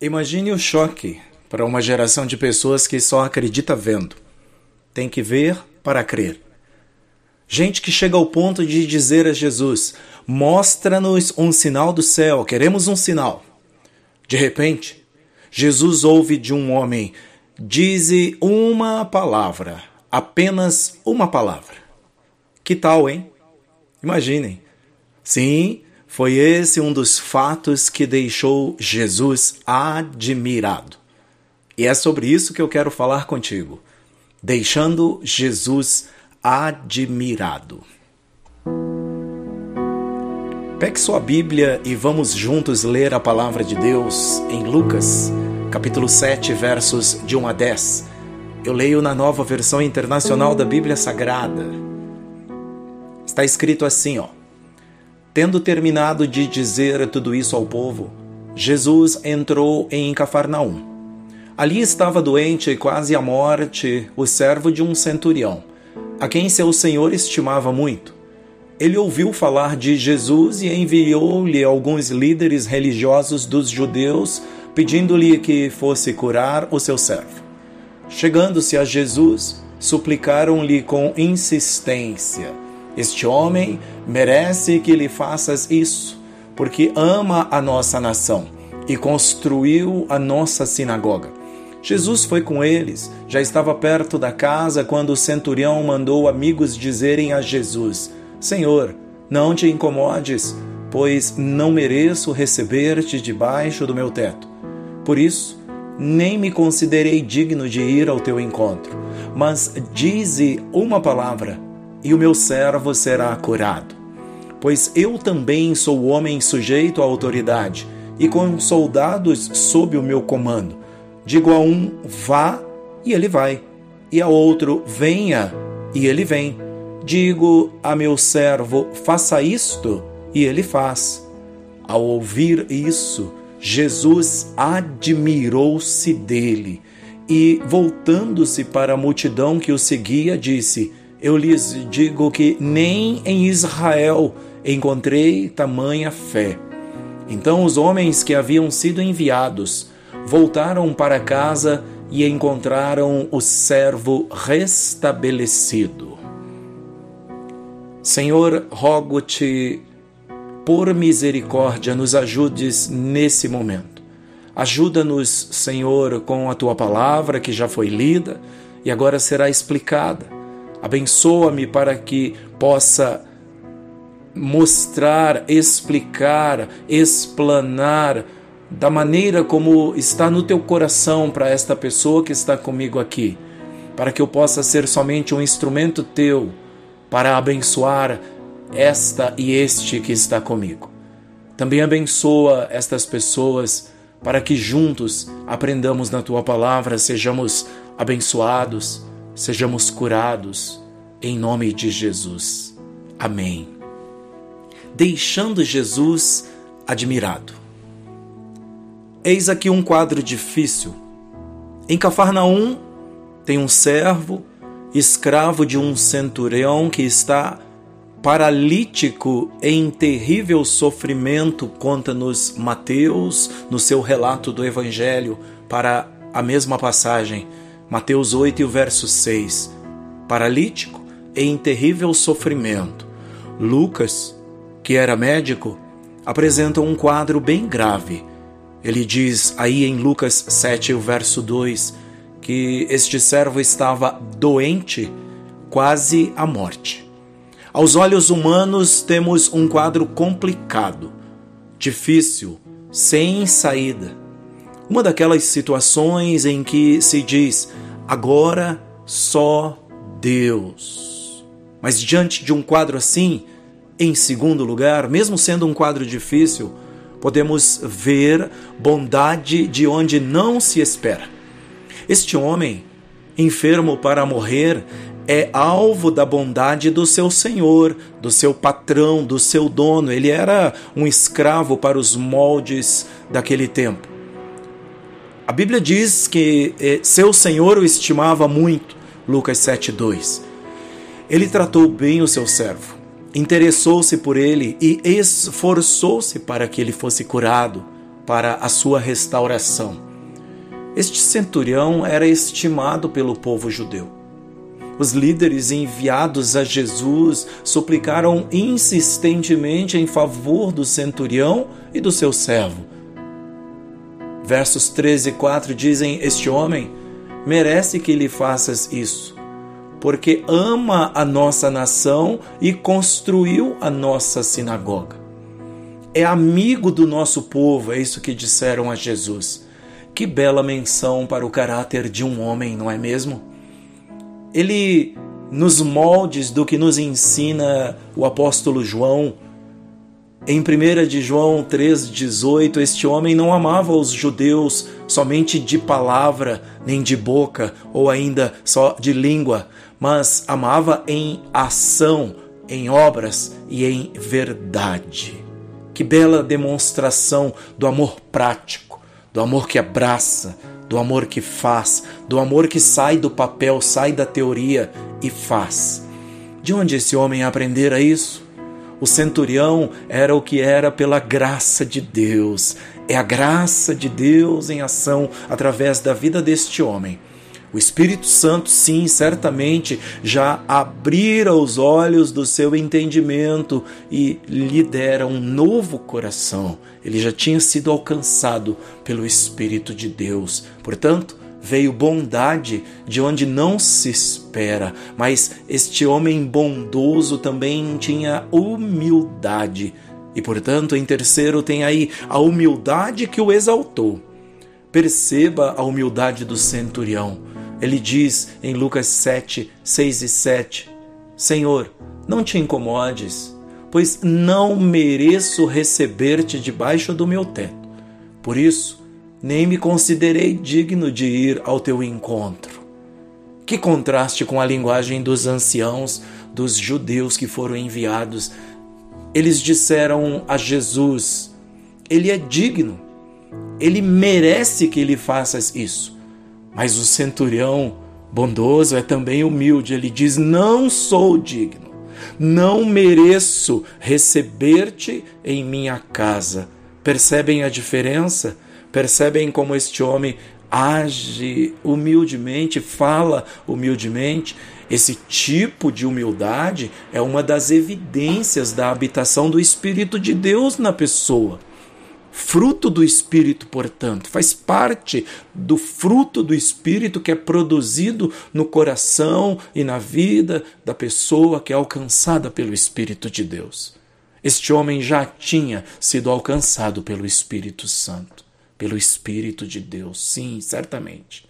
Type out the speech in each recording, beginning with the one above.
Imagine o choque para uma geração de pessoas que só acredita vendo. Tem que ver para crer. Gente que chega ao ponto de dizer a Jesus: Mostra-nos um sinal do céu, queremos um sinal. De repente, Jesus ouve de um homem: Dize uma palavra, apenas uma palavra. Que tal, hein? Imaginem. Sim, foi esse um dos fatos que deixou Jesus admirado. E é sobre isso que eu quero falar contigo. Deixando Jesus admirado. Pegue sua Bíblia e vamos juntos ler a palavra de Deus em Lucas, capítulo 7, versos de 1 a 10. Eu leio na nova versão internacional da Bíblia Sagrada. Está escrito assim, ó: Tendo terminado de dizer tudo isso ao povo, Jesus entrou em Cafarnaum. Ali estava doente e quase à morte o servo de um centurião, a quem seu senhor estimava muito. Ele ouviu falar de Jesus e enviou-lhe alguns líderes religiosos dos judeus, pedindo-lhe que fosse curar o seu servo. Chegando-se a Jesus, suplicaram-lhe com insistência este homem merece que lhe faças isso, porque ama a nossa nação e construiu a nossa sinagoga. Jesus foi com eles, já estava perto da casa quando o centurião mandou amigos dizerem a Jesus: Senhor, não te incomodes, pois não mereço receber-te debaixo do meu teto. Por isso, nem me considerei digno de ir ao teu encontro, mas dize uma palavra e o meu servo será curado. Pois eu também sou homem sujeito à autoridade, e com soldados sob o meu comando. Digo a um, vá, e ele vai, e a outro, venha, e ele vem. Digo a meu servo, faça isto, e ele faz. Ao ouvir isso, Jesus admirou-se dele e, voltando-se para a multidão que o seguia, disse: eu lhes digo que nem em Israel encontrei tamanha fé. Então os homens que haviam sido enviados voltaram para casa e encontraram o servo restabelecido. Senhor, rogo-te, por misericórdia, nos ajudes nesse momento. Ajuda-nos, Senhor, com a tua palavra que já foi lida e agora será explicada Abençoa-me para que possa mostrar, explicar, explanar da maneira como está no teu coração para esta pessoa que está comigo aqui, para que eu possa ser somente um instrumento teu para abençoar esta e este que está comigo. Também abençoa estas pessoas para que juntos aprendamos na tua palavra, sejamos abençoados sejamos curados em nome de Jesus. Amém. Deixando Jesus admirado. Eis aqui um quadro difícil. Em Cafarnaum tem um servo, escravo de um centurião que está paralítico em terrível sofrimento, conta-nos Mateus no seu relato do Evangelho para a mesma passagem Mateus 8 e o verso 6. Paralítico e em terrível sofrimento. Lucas, que era médico, apresenta um quadro bem grave. Ele diz aí em Lucas 7, o verso 2, que este servo estava doente, quase à morte. Aos olhos humanos, temos um quadro complicado, difícil, sem saída uma daquelas situações em que se diz: agora só Deus. Mas diante de um quadro assim, em segundo lugar, mesmo sendo um quadro difícil, podemos ver bondade de onde não se espera. Este homem, enfermo para morrer, é alvo da bondade do seu senhor, do seu patrão, do seu dono. Ele era um escravo para os moldes daquele tempo. A Bíblia diz que eh, seu senhor o estimava muito, Lucas 7:2. Ele tratou bem o seu servo, interessou-se por ele e esforçou-se para que ele fosse curado, para a sua restauração. Este centurião era estimado pelo povo judeu. Os líderes enviados a Jesus suplicaram insistentemente em favor do centurião e do seu servo. Versos 13 e 4 dizem: Este homem merece que lhe faças isso, porque ama a nossa nação e construiu a nossa sinagoga. É amigo do nosso povo, é isso que disseram a Jesus. Que bela menção para o caráter de um homem, não é mesmo? Ele, nos moldes do que nos ensina o apóstolo João, em 1 de João 3,18, este homem não amava os judeus somente de palavra, nem de boca, ou ainda só de língua, mas amava em ação, em obras e em verdade. Que bela demonstração do amor prático, do amor que abraça, do amor que faz, do amor que sai do papel, sai da teoria e faz. De onde esse homem aprendera isso? O centurião era o que era pela graça de Deus. É a graça de Deus em ação através da vida deste homem. O Espírito Santo, sim, certamente já abrira os olhos do seu entendimento e lhe dera um novo coração. Ele já tinha sido alcançado pelo Espírito de Deus. Portanto, veio bondade de onde não se espera, mas este homem bondoso também tinha humildade. E portanto, em terceiro, tem aí a humildade que o exaltou. Perceba a humildade do centurião. Ele diz em Lucas 7, 6 e 7: Senhor, não te incomodes, pois não mereço receber-te debaixo do meu teto. Por isso, nem me considerei digno de ir ao teu encontro. Que contraste com a linguagem dos anciãos, dos judeus que foram enviados. Eles disseram a Jesus: Ele é digno, ele merece que lhe faças isso. Mas o centurião bondoso é também humilde. Ele diz: Não sou digno, não mereço receber-te em minha casa. Percebem a diferença? Percebem como este homem age humildemente, fala humildemente? Esse tipo de humildade é uma das evidências da habitação do Espírito de Deus na pessoa. Fruto do Espírito, portanto, faz parte do fruto do Espírito que é produzido no coração e na vida da pessoa que é alcançada pelo Espírito de Deus. Este homem já tinha sido alcançado pelo Espírito Santo, pelo Espírito de Deus, sim, certamente.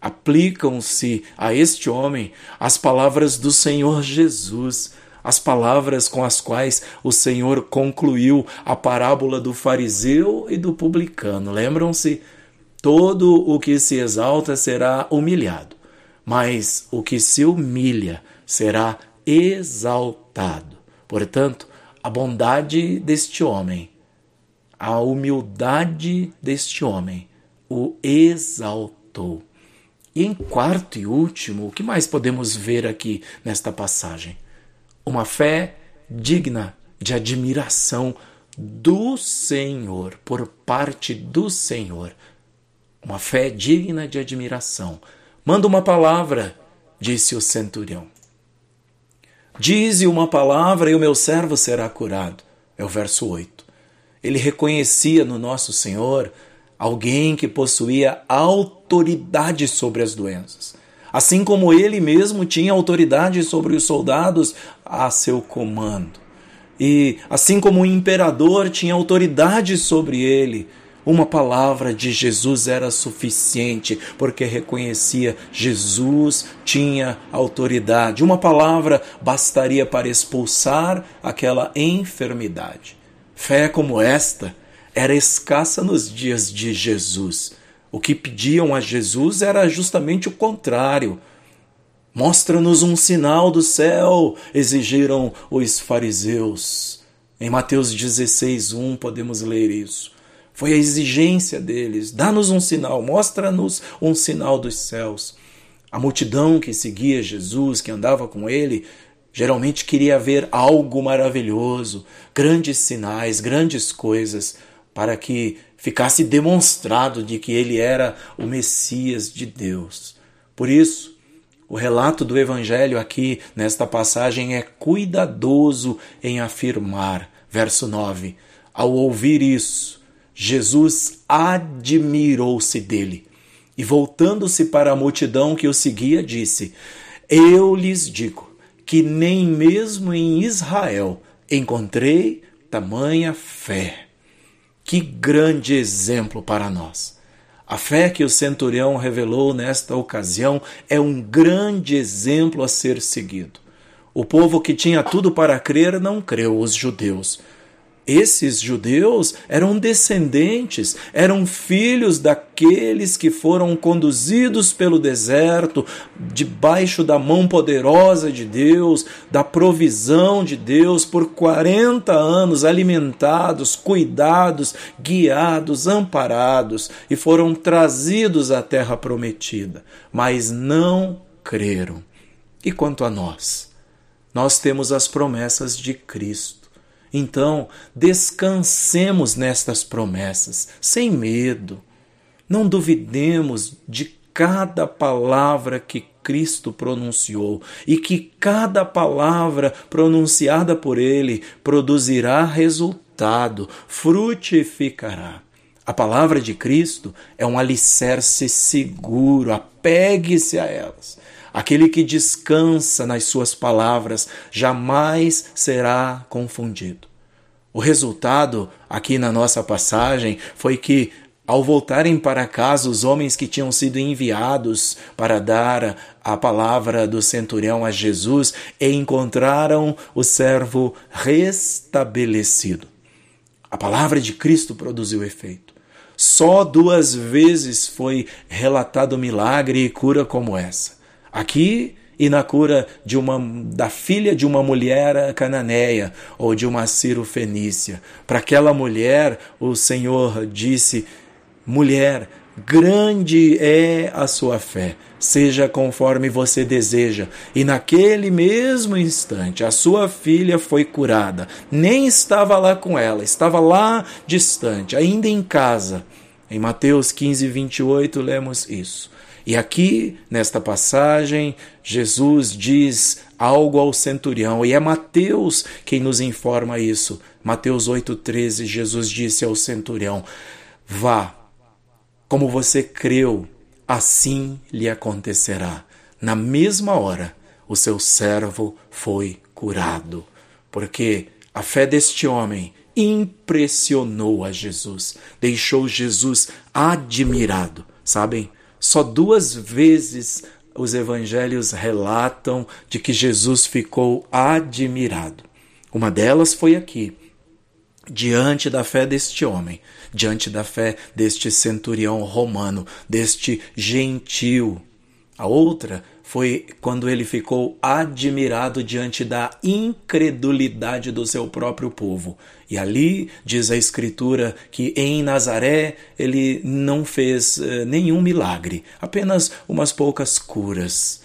Aplicam-se a este homem as palavras do Senhor Jesus as palavras com as quais o Senhor concluiu a parábola do fariseu e do publicano. Lembram-se? Todo o que se exalta será humilhado, mas o que se humilha será exaltado. Portanto, a bondade deste homem, a humildade deste homem o exaltou. E em quarto e último, o que mais podemos ver aqui nesta passagem? uma fé digna de admiração do Senhor, por parte do Senhor. Uma fé digna de admiração. Manda uma palavra, disse o centurião. Dize uma palavra e o meu servo será curado. É o verso 8. Ele reconhecia no nosso Senhor alguém que possuía autoridade sobre as doenças assim como ele mesmo tinha autoridade sobre os soldados a seu comando. E assim como o imperador tinha autoridade sobre ele, uma palavra de Jesus era suficiente, porque reconhecia Jesus tinha autoridade. Uma palavra bastaria para expulsar aquela enfermidade. Fé como esta era escassa nos dias de Jesus. O que pediam a Jesus era justamente o contrário. Mostra-nos um sinal do céu, exigiram os fariseus. Em Mateus 16, 1 podemos ler isso. Foi a exigência deles: dá-nos um sinal, mostra-nos um sinal dos céus. A multidão que seguia Jesus, que andava com ele, geralmente queria ver algo maravilhoso, grandes sinais, grandes coisas, para que ficasse demonstrado de que ele era o Messias de Deus. Por isso, o relato do Evangelho aqui nesta passagem é cuidadoso em afirmar, verso 9: ao ouvir isso, Jesus admirou-se dele e, voltando-se para a multidão que o seguia, disse: Eu lhes digo que nem mesmo em Israel encontrei tamanha fé. Que grande exemplo para nós! A fé que o centurião revelou nesta ocasião é um grande exemplo a ser seguido. O povo que tinha tudo para crer não creu, os judeus. Esses judeus eram descendentes, eram filhos daqueles que foram conduzidos pelo deserto, debaixo da mão poderosa de Deus, da provisão de Deus, por 40 anos alimentados, cuidados, guiados, amparados e foram trazidos à terra prometida, mas não creram. E quanto a nós? Nós temos as promessas de Cristo então, descansemos nestas promessas, sem medo. Não duvidemos de cada palavra que Cristo pronunciou e que cada palavra pronunciada por Ele produzirá resultado, frutificará. A palavra de Cristo é um alicerce seguro, apegue-se a elas. Aquele que descansa nas suas palavras jamais será confundido. O resultado, aqui na nossa passagem, foi que, ao voltarem para casa, os homens que tinham sido enviados para dar a palavra do centurião a Jesus encontraram o servo restabelecido. A palavra de Cristo produziu efeito. Só duas vezes foi relatado milagre e cura como essa. Aqui e na cura de uma da filha de uma mulher cananeia ou de uma cirofenícia. Para aquela mulher, o Senhor disse: Mulher, grande é a sua fé, seja conforme você deseja. E naquele mesmo instante, a sua filha foi curada. Nem estava lá com ela, estava lá distante, ainda em casa. Em Mateus 15, 28, lemos isso. E aqui, nesta passagem, Jesus diz algo ao centurião, e é Mateus quem nos informa isso. Mateus 8,13, Jesus disse ao centurião: Vá, como você creu, assim lhe acontecerá. Na mesma hora, o seu servo foi curado, porque a fé deste homem impressionou a Jesus, deixou Jesus admirado. Sabem? Só duas vezes os evangelhos relatam de que Jesus ficou admirado. Uma delas foi aqui, diante da fé deste homem, diante da fé deste centurião romano, deste gentil. A outra foi quando ele ficou admirado diante da incredulidade do seu próprio povo. E ali diz a Escritura que em Nazaré ele não fez uh, nenhum milagre, apenas umas poucas curas.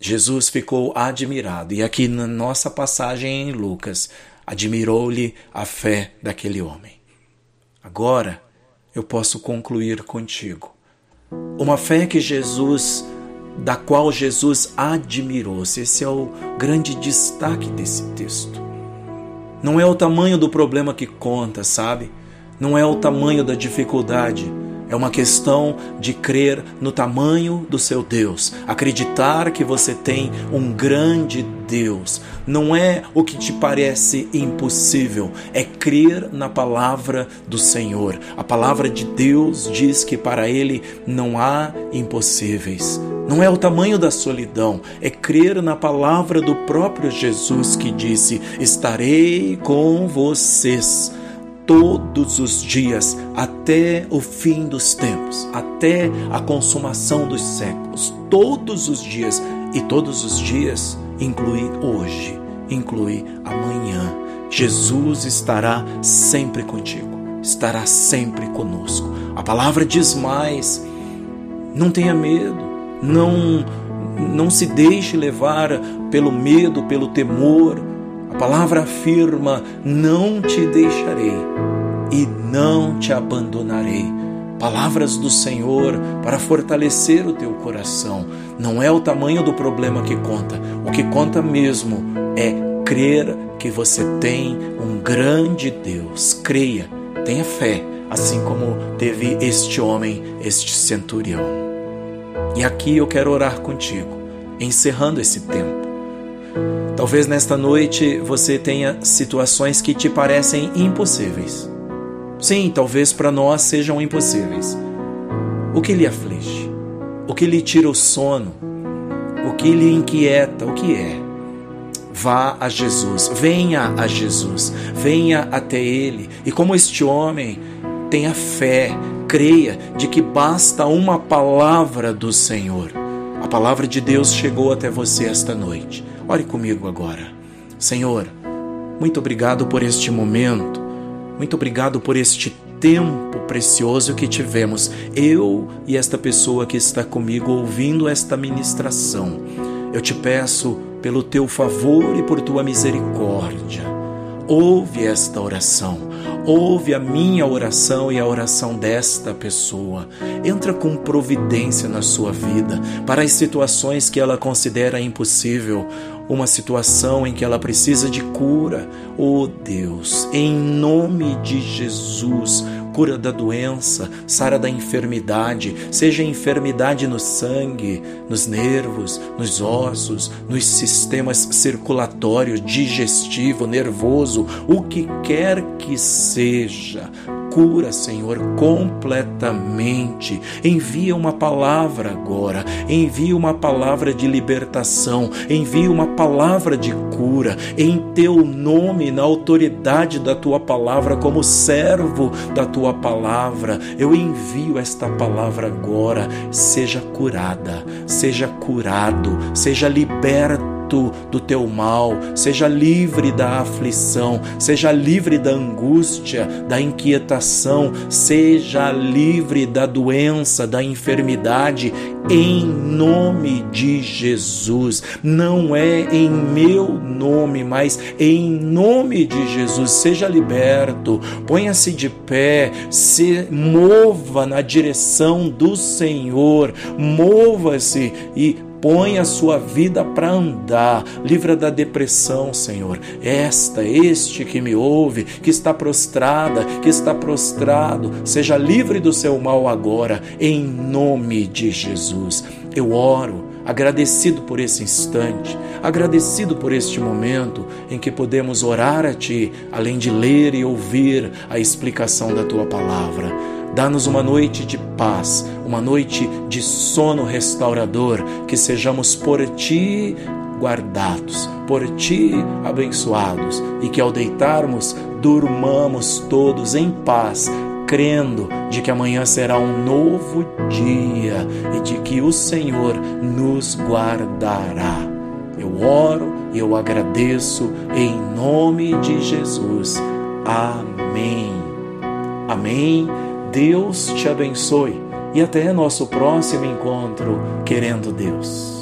Jesus ficou admirado, e aqui na nossa passagem em Lucas, admirou-lhe a fé daquele homem. Agora eu posso concluir contigo. Uma fé que Jesus da qual Jesus admirou-se. Esse é o grande destaque desse texto. Não é o tamanho do problema que conta, sabe? Não é o tamanho da dificuldade é uma questão de crer no tamanho do seu Deus, acreditar que você tem um grande Deus. Não é o que te parece impossível, é crer na palavra do Senhor. A palavra de Deus diz que para Ele não há impossíveis. Não é o tamanho da solidão, é crer na palavra do próprio Jesus que disse: Estarei com vocês todos os dias até o fim dos tempos, até a consumação dos séculos, todos os dias e todos os dias inclui hoje, inclui amanhã. Jesus estará sempre contigo, estará sempre conosco. A palavra diz mais: não tenha medo, não não se deixe levar pelo medo, pelo temor a palavra afirma: Não te deixarei e não te abandonarei. Palavras do Senhor para fortalecer o teu coração. Não é o tamanho do problema que conta, o que conta mesmo é crer que você tem um grande Deus. Creia, tenha fé, assim como teve este homem, este centurião. E aqui eu quero orar contigo, encerrando esse tempo. Talvez nesta noite você tenha situações que te parecem impossíveis. Sim, talvez para nós sejam impossíveis. O que lhe aflige? O que lhe tira o sono? O que lhe inquieta? O que é? Vá a Jesus, venha a Jesus, venha até Ele. E como este homem, tenha fé, creia de que basta uma palavra do Senhor. A palavra de Deus chegou até você esta noite. Ore comigo agora. Senhor, muito obrigado por este momento, muito obrigado por este tempo precioso que tivemos, eu e esta pessoa que está comigo ouvindo esta ministração. Eu te peço pelo teu favor e por tua misericórdia. Ouve esta oração, ouve a minha oração e a oração desta pessoa. Entra com providência na sua vida para as situações que ela considera impossível, uma situação em que ela precisa de cura. Oh Deus, em nome de Jesus, cura da doença, sara da enfermidade, seja enfermidade no sangue, nos nervos, nos ossos, nos sistemas circulatórios, digestivo, nervoso, o que quer que seja cura, Senhor, completamente. Envia uma palavra agora, envia uma palavra de libertação, envia uma palavra de cura, em teu nome, na autoridade da tua palavra, como servo da tua palavra. Eu envio esta palavra agora. Seja curada, seja curado, seja liberto do teu mal, seja livre da aflição, seja livre da angústia, da inquietação, seja livre da doença, da enfermidade, em nome de Jesus. Não é em meu nome, mas em nome de Jesus. Seja liberto, ponha-se de pé, se mova na direção do Senhor, mova-se e põe a sua vida para andar, livra da depressão, Senhor. Esta, este que me ouve, que está prostrada, que está prostrado, seja livre do seu mal agora, em nome de Jesus. Eu oro agradecido por esse instante, agradecido por este momento em que podemos orar a Ti, além de ler e ouvir a explicação da Tua palavra. Dá-nos uma noite de paz, uma noite de sono restaurador, que sejamos por ti guardados, por ti abençoados e que ao deitarmos durmamos todos em paz, crendo de que amanhã será um novo dia e de que o Senhor nos guardará. Eu oro e eu agradeço em nome de Jesus. Amém. Amém. Deus te abençoe e até nosso próximo encontro, querendo Deus.